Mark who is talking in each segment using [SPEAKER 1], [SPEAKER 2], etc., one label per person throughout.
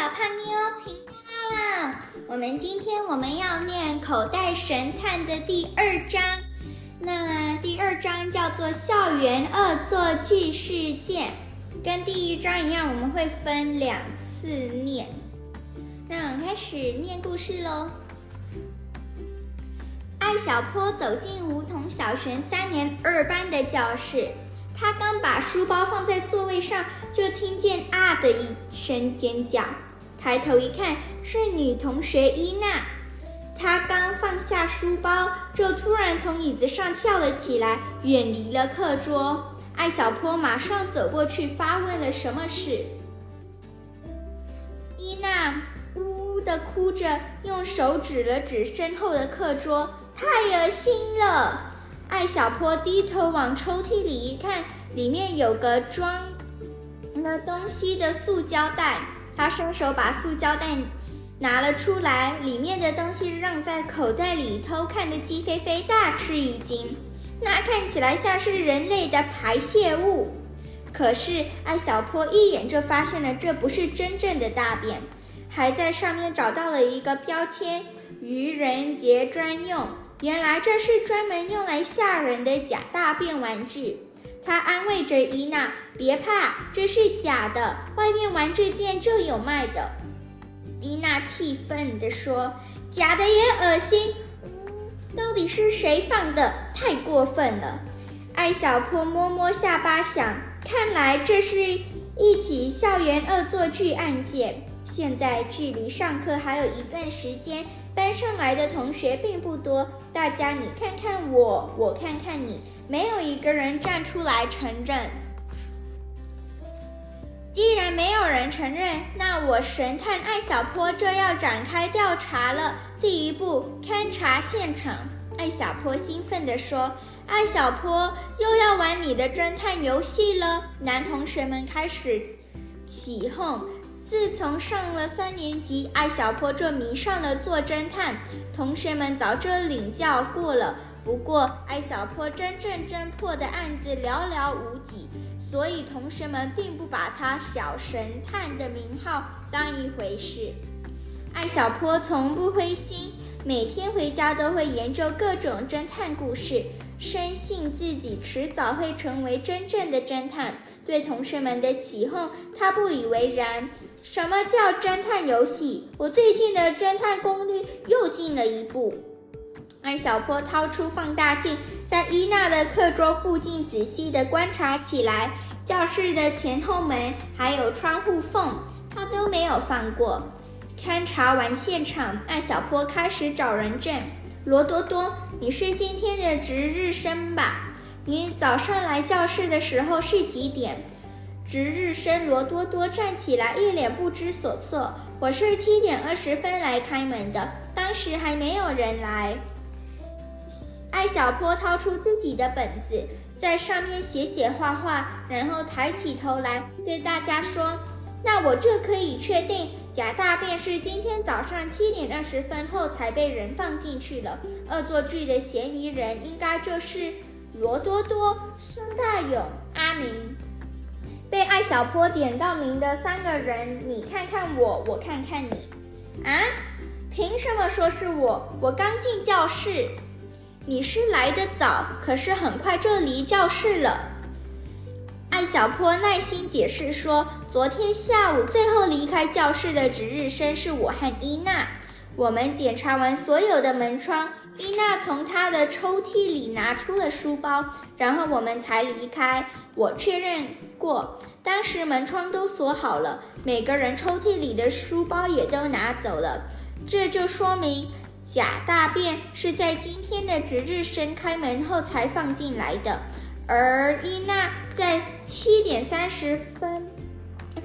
[SPEAKER 1] 小胖妞频道。我们今天我们要念《口袋神探》的第二章，那第二章叫做“校园恶作剧事件”，跟第一章一样，我们会分两次念。那我们开始念故事喽。艾小坡走进梧桐小学三年二班的教室。他刚把书包放在座位上，就听见“啊”的一声尖叫。抬头一看，是女同学伊娜。她刚放下书包，就突然从椅子上跳了起来，远离了课桌。艾小坡马上走过去，发问了什么事。伊娜呜呜地哭着，用手指了指身后的课桌：“太恶心了。”艾小坡低头往抽屉里一看，里面有个装了东西的塑胶袋。他伸手把塑胶袋拿了出来，里面的东西让在口袋里偷看的鸡飞飞大吃一惊。那看起来像是人类的排泄物，可是艾小坡一眼就发现了这不是真正的大便，还在上面找到了一个标签：愚人节专用。原来这是专门用来吓人的假大便玩具。他安慰着伊娜：“别怕，这是假的，外面玩具店就有卖的。”伊娜气愤地说：“假的也恶心，到底是谁放的？太过分了！”艾小坡摸摸下巴想：“看来这是一起校园恶作剧案件。”现在距离上课还有一段时间，班上来的同学并不多。大家你看看我，我看看你，没有一个人站出来承认。既然没有人承认，那我神探艾小坡就要展开调查了。第一步，勘察现场。艾小坡兴奋地说：“艾小坡又要玩你的侦探游戏了。”男同学们开始起哄。自从上了三年级，艾小坡就迷上了做侦探。同学们早就领教过了，不过艾小坡真正侦破的案子寥寥无几，所以同学们并不把他“小神探”的名号当一回事。艾小坡从不灰心，每天回家都会研究各种侦探故事，深信自己迟早会成为真正的侦探。对同学们的起哄，他不以为然。什么叫侦探游戏？我最近的侦探攻略又进了一步。艾小坡掏出放大镜，在伊娜的课桌附近仔细地观察起来。教室的前后门还有窗户缝，他都没有放过。勘察完现场，艾小坡开始找人证。罗多多，你是今天的值日生吧？你早上来教室的时候是几点？值日生罗多多站起来，一脸不知所措。我是七点二十分来开门的，当时还没有人来。艾小坡掏出自己的本子，在上面写写画画，然后抬起头来对大家说：“那我这可以确定，假大便是今天早上七点二十分后才被人放进去了。恶作剧的嫌疑人应该就是罗多多、孙大勇、阿明。”被艾小坡点到名的三个人，你看看我，我看看你，啊？凭什么说是我？我刚进教室，你是来的早，可是很快就离教室了。艾小坡耐心解释说，昨天下午最后离开教室的值日生是我和伊娜。我们检查完所有的门窗，伊娜从她的抽屉里拿出了书包，然后我们才离开。我确认过，当时门窗都锁好了，每个人抽屉里的书包也都拿走了。这就说明假大便是在今天的值日生开门后才放进来的，而伊娜在七点三十分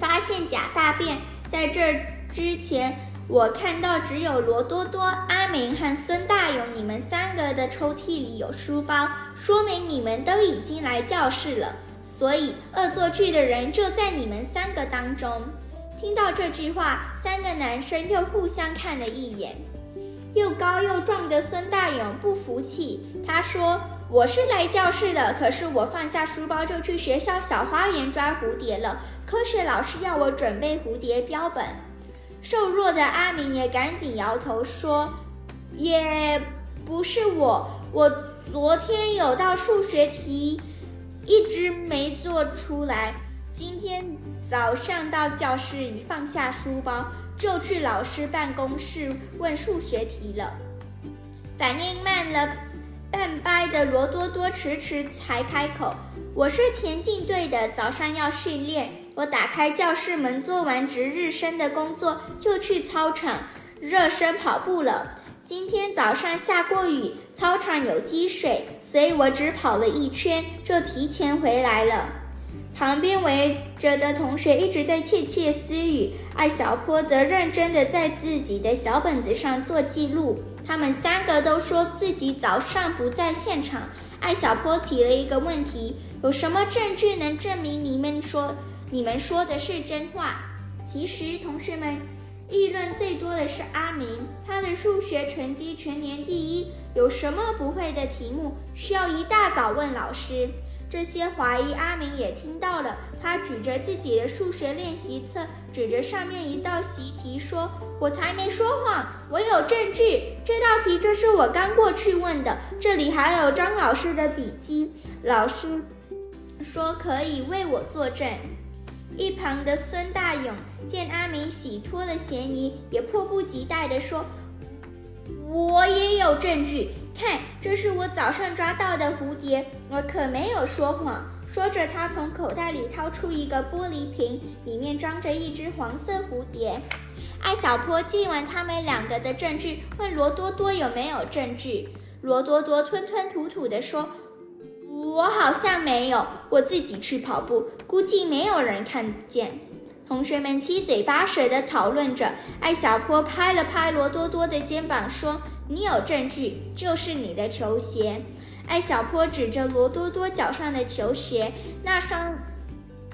[SPEAKER 1] 发现假大便，在这之前。我看到只有罗多多、阿明和孙大勇，你们三个的抽屉里有书包，说明你们都已经来教室了。所以恶作剧的人就在你们三个当中。听到这句话，三个男生又互相看了一眼。又高又壮的孙大勇不服气，他说：“我是来教室的，可是我放下书包就去学校小花园抓蝴蝶了。科学老师要我准备蝴蝶标本。”瘦弱的阿明也赶紧摇头说：“也不是我，我昨天有道数学题一直没做出来，今天早上到教室一放下书包，就去老师办公室问数学题了。”反应慢了半拍的罗多多迟迟才开口：“我是田径队的，早上要训练。”我打开教室门，做完值日生的工作，就去操场热身跑步了。今天早上下过雨，操场有积水，所以我只跑了一圈就提前回来了。旁边围着的同学一直在窃窃私语，艾小坡则认真的在自己的小本子上做记录。他们三个都说自己早上不在现场。艾小坡提了一个问题：有什么证据能证明你们说？你们说的是真话。其实，同学们议论最多的是阿明，他的数学成绩全年第一。有什么不会的题目，需要一大早问老师。这些怀疑阿明也听到了，他举着自己的数学练习册，指着上面一道习题说：“我才没说谎，我有证据。这道题就是我刚过去问的，这里还有张老师的笔记。老师说可以为我作证。”一旁的孙大勇见阿明洗脱了嫌疑，也迫不及待地说：“我也有证据，看，这是我早上抓到的蝴蝶，我可没有说谎。”说着，他从口袋里掏出一个玻璃瓶，里面装着一只黄色蝴蝶。艾小坡记完他们两个的证据，问罗多多有没有证据。罗多多吞吞吐吐地说。我好像没有，我自己去跑步，估计没有人看见。同学们七嘴八舌地讨论着。艾小坡拍了拍罗多多的肩膀，说：“你有证据，就是你的球鞋。”艾小坡指着罗多多脚上的球鞋，那双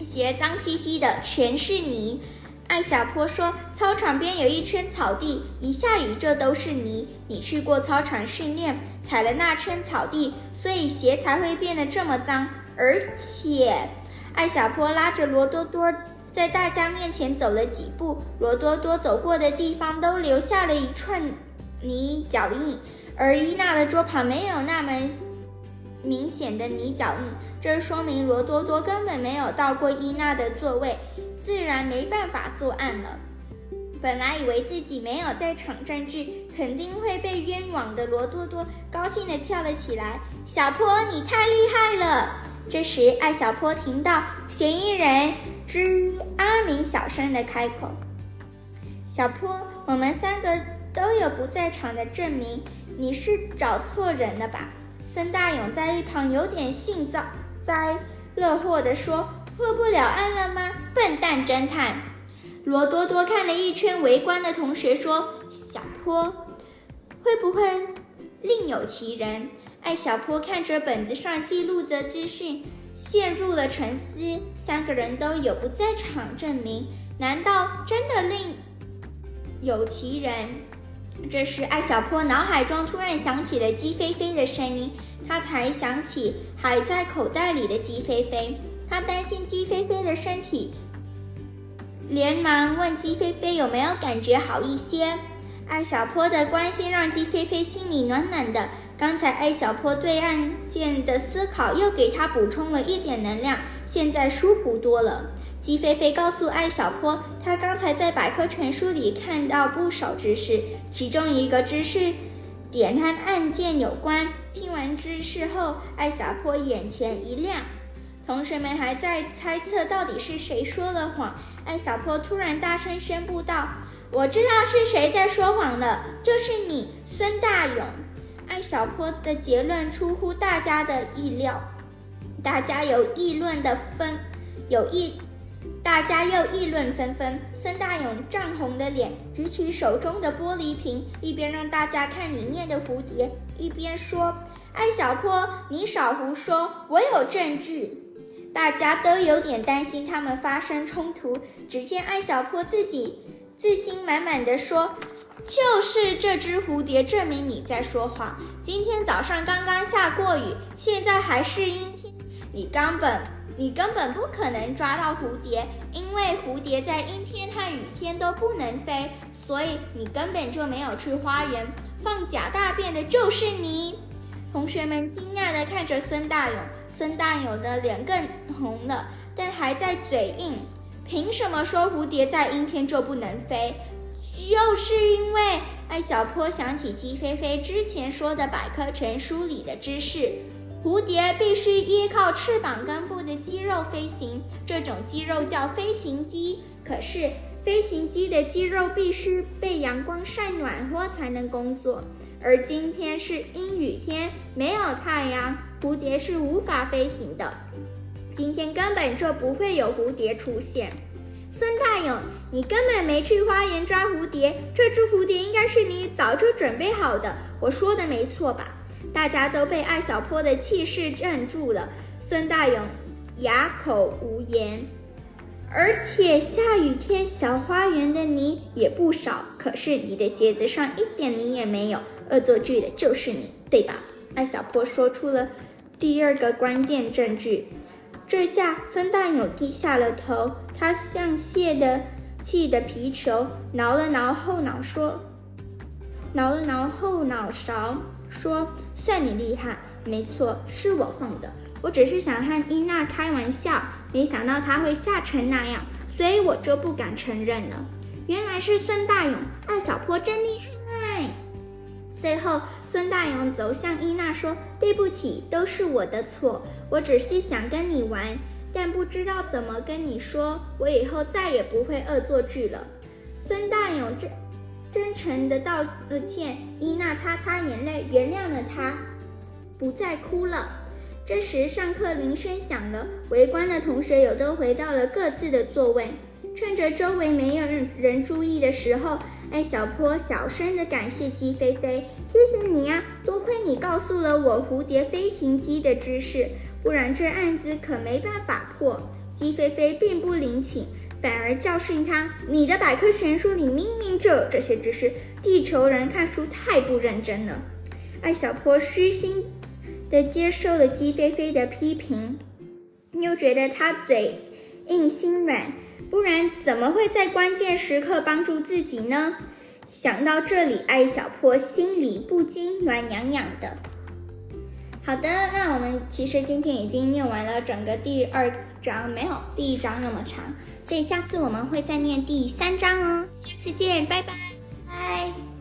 [SPEAKER 1] 鞋脏兮兮的，全是泥。艾小坡说：“操场边有一圈草地，一下雨这都是泥。你去过操场训练，踩了那圈草地，所以鞋才会变得这么脏。而且，艾小坡拉着罗多多在大家面前走了几步，罗多多走过的地方都留下了一串泥脚印，而伊娜的桌旁没有那么明显的泥脚印，这说明罗多多根本没有到过伊娜的座位。”自然没办法作案了。本来以为自己没有在场证据，肯定会被冤枉的罗多多高兴地跳了起来。小坡，你太厉害了！这时，艾小坡听到嫌疑人之阿明小声的开口：“小坡，我们三个都有不在场的证明，你是找错人了吧？”孙大勇在一旁有点幸灾乐祸地说。破不了案了吗？笨蛋侦探！罗多多看了一圈围观的同学，说：“小坡，会不会另有其人？”艾小坡看着本子上记录的资讯，陷入了沉思。三个人都有不在场证明，难道真的另有其人？这时，艾小坡脑海中突然响起了鸡飞飞的声音，他才想起还在口袋里的鸡飞飞。他担心鸡飞飞的身体，连忙问鸡飞飞有没有感觉好一些。艾小坡的关心让鸡飞飞心里暖暖的。刚才艾小坡对案件的思考又给他补充了一点能量，现在舒服多了。鸡飞飞告诉艾小坡，他刚才在百科全书里看到不少知识，其中一个知识点和案件有关。听完知识后，艾小坡眼前一亮。同学们还在猜测到底是谁说了谎。艾小坡突然大声宣布道：“我知道是谁在说谎了，就是你，孙大勇。”艾小坡的结论出乎大家的意料，大家有议论的纷，有议，大家又议论纷纷。孙大勇涨红了脸，举起手中的玻璃瓶，一边让大家看里面的蝴蝶，一边说：“艾小坡，你少胡说，我有证据。”大家都有点担心他们发生冲突。只见艾小坡自己自信满满的说：“就是这只蝴蝶证明你在说谎。今天早上刚刚下过雨，现在还是阴天，你根本你根本不可能抓到蝴蝶，因为蝴蝶在阴天和雨天都不能飞，所以你根本就没有去花园。放假大便的就是你。同学们惊讶地看着孙大勇，孙大勇的脸更红了，但还在嘴硬。凭什么说蝴蝶在阴天就不能飞？就是因为艾小坡想起鸡飞飞之前说的百科全书里的知识。蝴蝶必须依靠翅膀根部的肌肉飞行，这种肌肉叫飞行肌。可是，飞行肌的肌肉必须被阳光晒暖和才能工作。而今天是阴雨天，没有太阳，蝴蝶是无法飞行的。今天根本就不会有蝴蝶出现。孙大勇，你根本没去花园抓蝴蝶，这只蝴蝶应该是你早就准备好的。我说的没错吧？大家都被艾小坡的气势镇住了，孙大勇哑口无言。而且下雨天，小花园的泥也不少，可是你的鞋子上一点泥也没有。恶作剧的就是你，对吧？艾小坡说出了第二个关键证据。这下孙大勇低下了头，他像泄的气的皮球，挠了挠后脑说：“挠了挠后脑勺，说。”算你厉害，没错，是我放的。我只是想和伊娜开玩笑，没想到她会吓成那样，所以我就不敢承认了。原来是孙大勇，二小坡真厉害。最后，孙大勇走向伊娜说：“对不起，都是我的错。我只是想跟你玩，但不知道怎么跟你说。我以后再也不会恶作剧了。”孙大勇这。真诚的道了歉，伊娜擦擦眼泪，原谅了他，不再哭了。这时，上课铃声响了，围观的同学也都回到了各自的座位。趁着周围没有人注意的时候，艾小坡小声的感谢鸡飞飞：“谢谢你呀，多亏你告诉了我蝴蝶飞行机的知识，不然这案子可没办法破。”鸡飞飞并不领情。反而教训他，你的百科全书里明明就有这些知识，地球人看书太不认真了。艾小坡虚心的接受了鸡飞飞的批评，又觉得他嘴硬心软，不然怎么会在关键时刻帮助自己呢？想到这里，艾小坡心里不禁暖洋洋的。好的，那我们其实今天已经念完了整个第二章，没有第一章那么长，所以下次我们会再念第三章哦。再见拜拜拜。